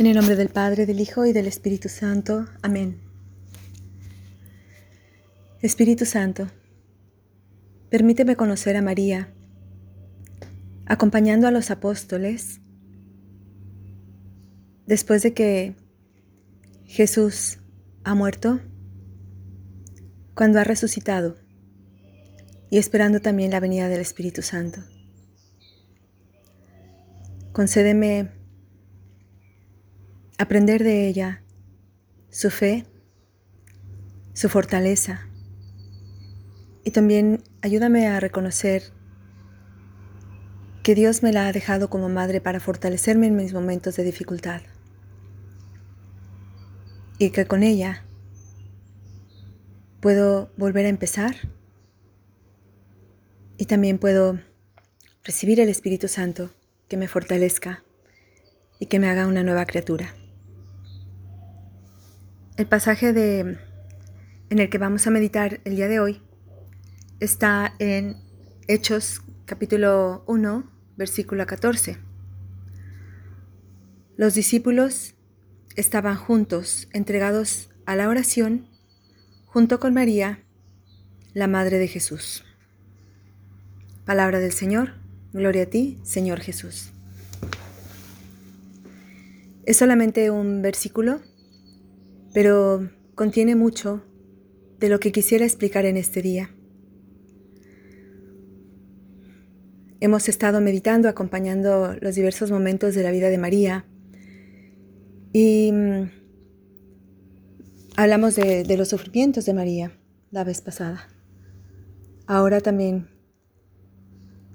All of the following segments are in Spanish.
En el nombre del Padre, del Hijo y del Espíritu Santo. Amén. Espíritu Santo, permíteme conocer a María, acompañando a los apóstoles, después de que Jesús ha muerto, cuando ha resucitado y esperando también la venida del Espíritu Santo. Concédeme aprender de ella su fe, su fortaleza. Y también ayúdame a reconocer que Dios me la ha dejado como madre para fortalecerme en mis momentos de dificultad. Y que con ella puedo volver a empezar. Y también puedo recibir el Espíritu Santo que me fortalezca y que me haga una nueva criatura. El pasaje de, en el que vamos a meditar el día de hoy está en Hechos capítulo 1, versículo 14. Los discípulos estaban juntos, entregados a la oración, junto con María, la Madre de Jesús. Palabra del Señor, gloria a ti, Señor Jesús. Es solamente un versículo pero contiene mucho de lo que quisiera explicar en este día. Hemos estado meditando, acompañando los diversos momentos de la vida de María y mm, hablamos de, de los sufrimientos de María la vez pasada. Ahora también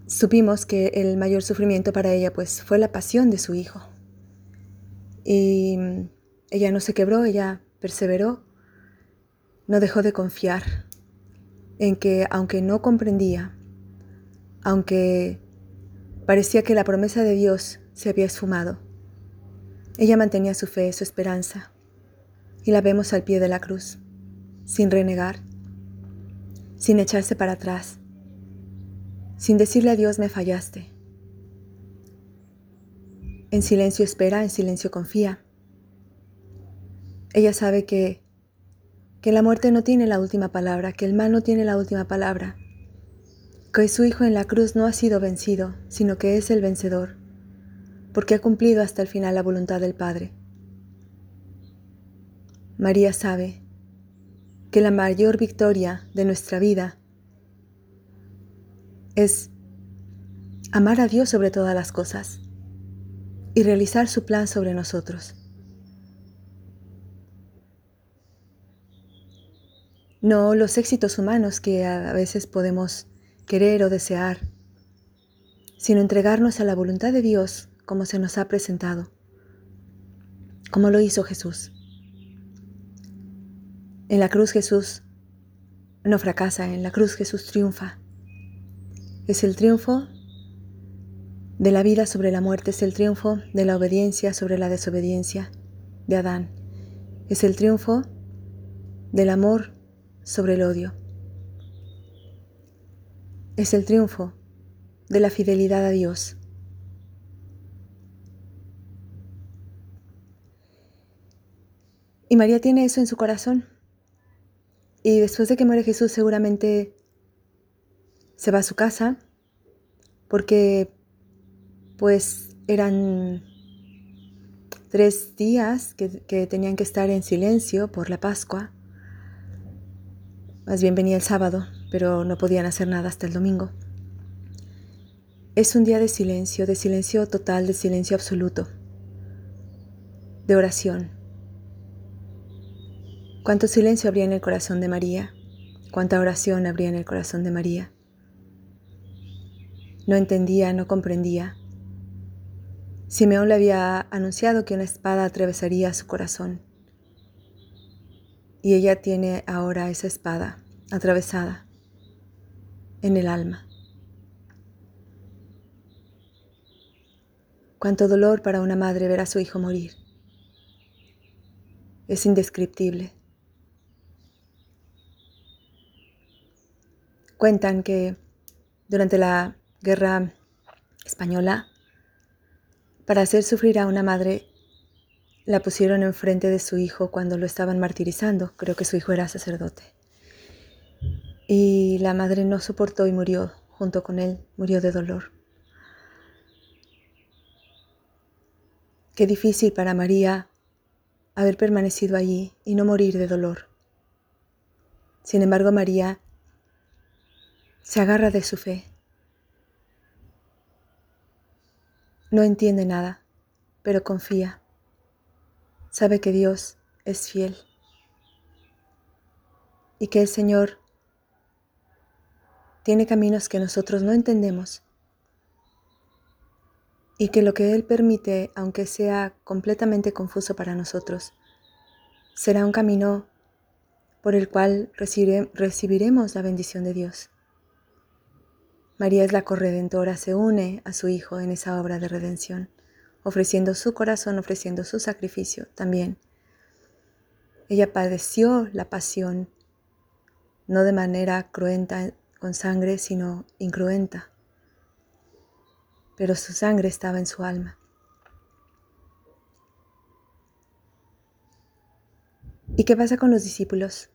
supimos que el mayor sufrimiento para ella pues fue la pasión de su hijo. Y mm, ella no se quebró, ella perseveró, no dejó de confiar en que aunque no comprendía, aunque parecía que la promesa de Dios se había esfumado, ella mantenía su fe, su esperanza, y la vemos al pie de la cruz, sin renegar, sin echarse para atrás, sin decirle a Dios me fallaste. En silencio espera, en silencio confía. Ella sabe que, que la muerte no tiene la última palabra, que el mal no tiene la última palabra, que su Hijo en la cruz no ha sido vencido, sino que es el vencedor, porque ha cumplido hasta el final la voluntad del Padre. María sabe que la mayor victoria de nuestra vida es amar a Dios sobre todas las cosas y realizar su plan sobre nosotros. No los éxitos humanos que a veces podemos querer o desear, sino entregarnos a la voluntad de Dios como se nos ha presentado, como lo hizo Jesús. En la cruz Jesús no fracasa, en la cruz Jesús triunfa. Es el triunfo de la vida sobre la muerte, es el triunfo de la obediencia sobre la desobediencia de Adán. Es el triunfo del amor sobre el odio. Es el triunfo de la fidelidad a Dios. Y María tiene eso en su corazón. Y después de que muere Jesús seguramente se va a su casa porque pues eran tres días que, que tenían que estar en silencio por la Pascua. Más bien venía el sábado, pero no podían hacer nada hasta el domingo. Es un día de silencio, de silencio total, de silencio absoluto, de oración. ¿Cuánto silencio habría en el corazón de María? ¿Cuánta oración habría en el corazón de María? No entendía, no comprendía. Simeón le había anunciado que una espada atravesaría su corazón y ella tiene ahora esa espada atravesada en el alma. Cuánto dolor para una madre ver a su hijo morir. Es indescriptible. Cuentan que durante la guerra española, para hacer sufrir a una madre, la pusieron enfrente de su hijo cuando lo estaban martirizando. Creo que su hijo era sacerdote. Y la madre no soportó y murió junto con él, murió de dolor. Qué difícil para María haber permanecido allí y no morir de dolor. Sin embargo, María se agarra de su fe. No entiende nada, pero confía. Sabe que Dios es fiel y que el Señor tiene caminos que nosotros no entendemos y que lo que Él permite, aunque sea completamente confuso para nosotros, será un camino por el cual recibiremos la bendición de Dios. María es la corredentora, se une a su Hijo en esa obra de redención, ofreciendo su corazón, ofreciendo su sacrificio también. Ella padeció la pasión, no de manera cruenta con sangre, sino incruenta pero su sangre estaba en su alma. ¿Y qué pasa con los discípulos?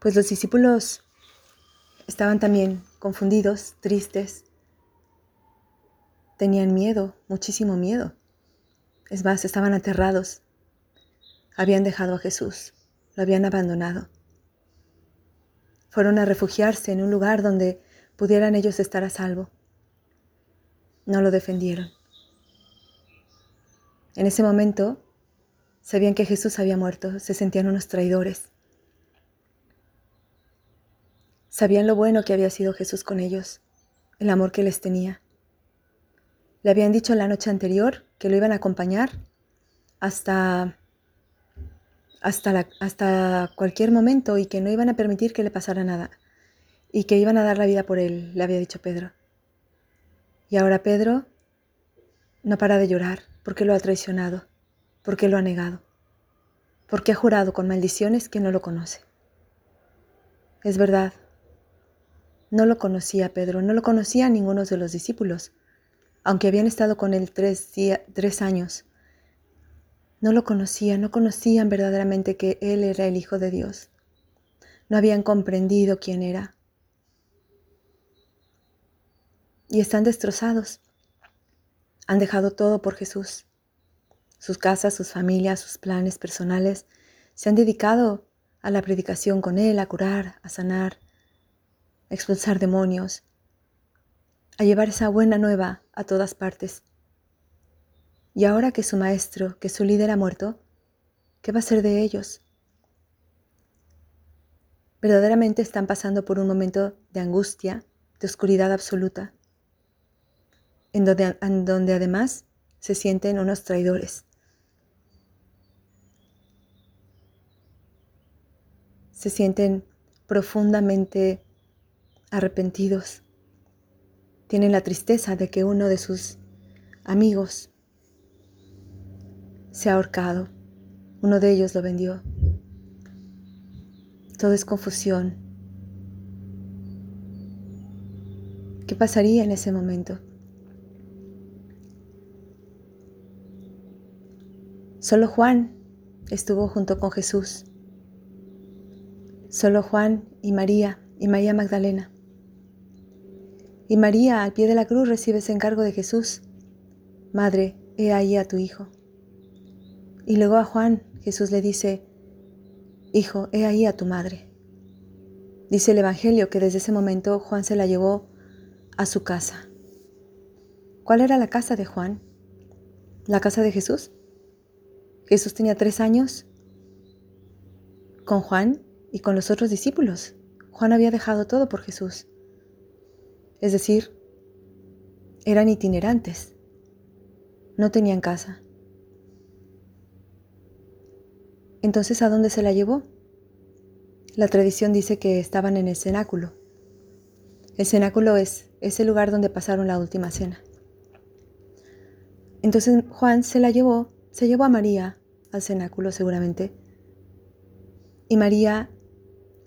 Pues los discípulos estaban también confundidos, tristes, tenían miedo, muchísimo miedo. Es más, estaban aterrados. Habían dejado a Jesús, lo habían abandonado. Fueron a refugiarse en un lugar donde pudieran ellos estar a salvo no lo defendieron. En ese momento sabían que Jesús había muerto, se sentían unos traidores. Sabían lo bueno que había sido Jesús con ellos, el amor que les tenía. Le habían dicho la noche anterior que lo iban a acompañar hasta, hasta, hasta cualquier momento y que no iban a permitir que le pasara nada y que iban a dar la vida por él, le había dicho Pedro. Y ahora Pedro no para de llorar porque lo ha traicionado, porque lo ha negado, porque ha jurado con maldiciones que no lo conoce. Es verdad, no lo conocía Pedro, no lo conocía ninguno de los discípulos, aunque habían estado con él tres, tres años. No lo conocían, no conocían verdaderamente que él era el Hijo de Dios. No habían comprendido quién era y están destrozados. Han dejado todo por Jesús. Sus casas, sus familias, sus planes personales se han dedicado a la predicación con Él, a curar, a sanar, a expulsar demonios, a llevar esa buena nueva a todas partes. Y ahora que su maestro, que su líder ha muerto, ¿qué va a ser de ellos? Verdaderamente están pasando por un momento de angustia, de oscuridad absoluta en donde, además se sienten unos traidores. Se sienten profundamente arrepentidos. Tienen la tristeza de que uno de sus amigos se ha ahorcado. Uno de ellos lo vendió. Todo es confusión. ¿Qué pasaría en ese momento? Solo Juan estuvo junto con Jesús. Solo Juan y María y María Magdalena. Y María al pie de la cruz recibe ese encargo de Jesús. Madre, he ahí a tu hijo. Y luego a Juan Jesús le dice, Hijo, he ahí a tu madre. Dice el Evangelio que desde ese momento Juan se la llevó a su casa. ¿Cuál era la casa de Juan? ¿La casa de Jesús? Jesús tenía tres años con Juan y con los otros discípulos. Juan había dejado todo por Jesús. Es decir, eran itinerantes. No tenían casa. Entonces, ¿a dónde se la llevó? La tradición dice que estaban en el cenáculo. El cenáculo es ese lugar donde pasaron la última cena. Entonces Juan se la llevó se llevó a María al cenáculo seguramente. Y María,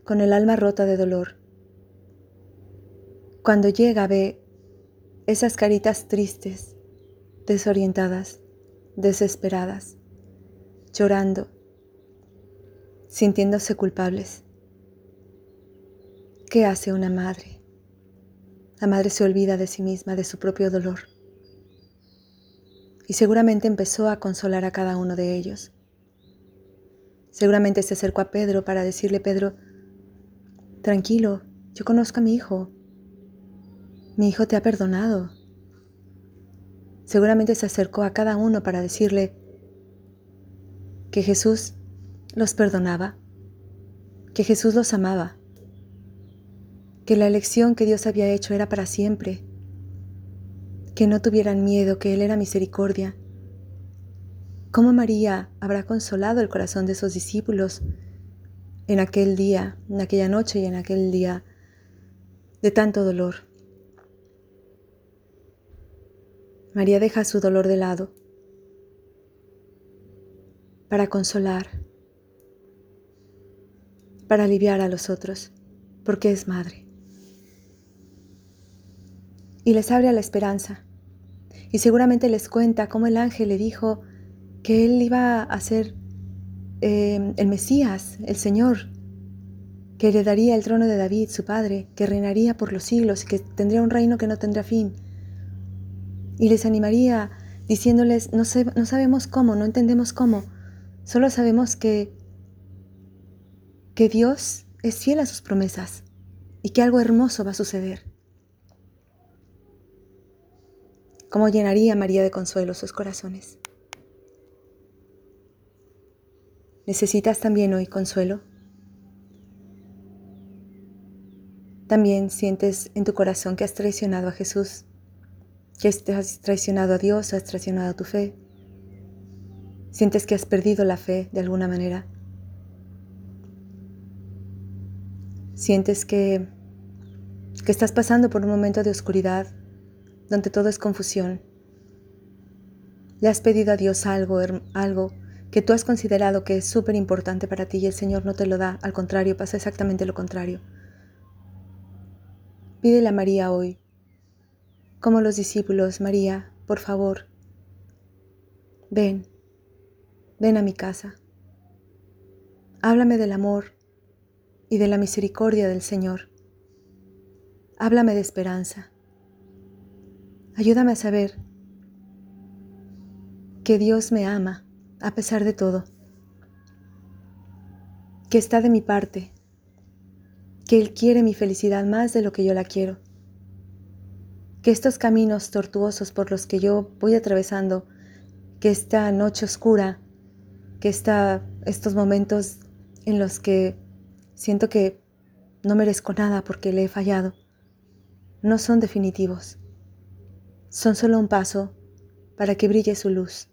con el alma rota de dolor, cuando llega ve esas caritas tristes, desorientadas, desesperadas, llorando, sintiéndose culpables. ¿Qué hace una madre? La madre se olvida de sí misma, de su propio dolor. Y seguramente empezó a consolar a cada uno de ellos. Seguramente se acercó a Pedro para decirle, Pedro, tranquilo, yo conozco a mi hijo. Mi hijo te ha perdonado. Seguramente se acercó a cada uno para decirle que Jesús los perdonaba, que Jesús los amaba, que la elección que Dios había hecho era para siempre, que no tuvieran miedo, que Él era misericordia. ¿Cómo María habrá consolado el corazón de esos discípulos en aquel día, en aquella noche y en aquel día de tanto dolor? María deja su dolor de lado para consolar, para aliviar a los otros, porque es madre. Y les abre a la esperanza. Y seguramente les cuenta cómo el ángel le dijo que él iba a ser eh, el Mesías, el Señor, que heredaría el trono de David, su padre, que reinaría por los siglos y que tendría un reino que no tendrá fin. Y les animaría diciéndoles, no, no sabemos cómo, no entendemos cómo, solo sabemos que, que Dios es fiel a sus promesas y que algo hermoso va a suceder. ¿Cómo llenaría María de consuelo sus corazones? ¿Necesitas también hoy consuelo? También sientes en tu corazón que has traicionado a Jesús, que has traicionado a Dios, has traicionado tu fe. Sientes que has perdido la fe de alguna manera. Sientes que, que estás pasando por un momento de oscuridad donde todo es confusión. Le has pedido a Dios algo, algo que tú has considerado que es súper importante para ti y el Señor no te lo da, al contrario, pasa exactamente lo contrario. Pídele a María hoy, como los discípulos, María, por favor, ven, ven a mi casa. Háblame del amor y de la misericordia del Señor. Háblame de esperanza. Ayúdame a saber que Dios me ama a pesar de todo, que está de mi parte, que Él quiere mi felicidad más de lo que yo la quiero, que estos caminos tortuosos por los que yo voy atravesando, que esta noche oscura, que esta, estos momentos en los que siento que no merezco nada porque le he fallado, no son definitivos son solo un paso para que brille su luz.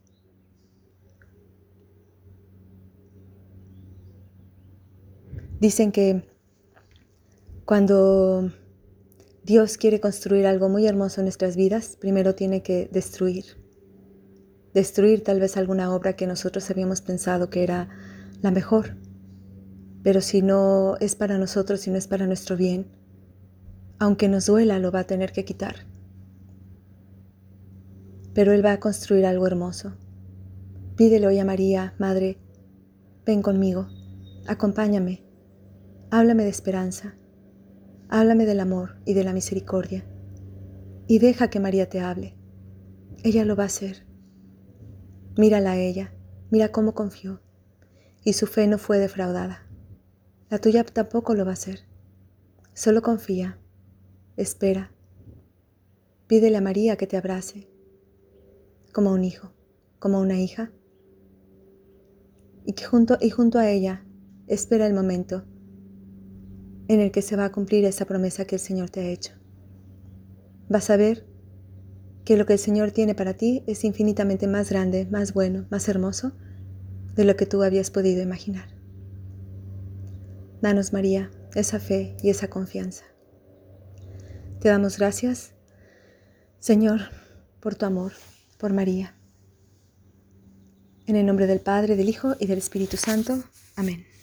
Dicen que cuando Dios quiere construir algo muy hermoso en nuestras vidas, primero tiene que destruir. Destruir tal vez alguna obra que nosotros habíamos pensado que era la mejor. Pero si no es para nosotros, si no es para nuestro bien, aunque nos duela, lo va a tener que quitar pero Él va a construir algo hermoso. Pídele hoy a María, Madre, ven conmigo, acompáñame, háblame de esperanza, háblame del amor y de la misericordia, y deja que María te hable. Ella lo va a hacer. Mírala a ella, mira cómo confió, y su fe no fue defraudada. La tuya tampoco lo va a hacer. Solo confía, espera. Pídele a María que te abrace como un hijo, como una hija, y que junto, y junto a ella espera el momento en el que se va a cumplir esa promesa que el Señor te ha hecho. Vas a ver que lo que el Señor tiene para ti es infinitamente más grande, más bueno, más hermoso de lo que tú habías podido imaginar. Danos, María, esa fe y esa confianza. Te damos gracias, Señor, por tu amor, por María. En el nombre del Padre, del Hijo y del Espíritu Santo. Amén.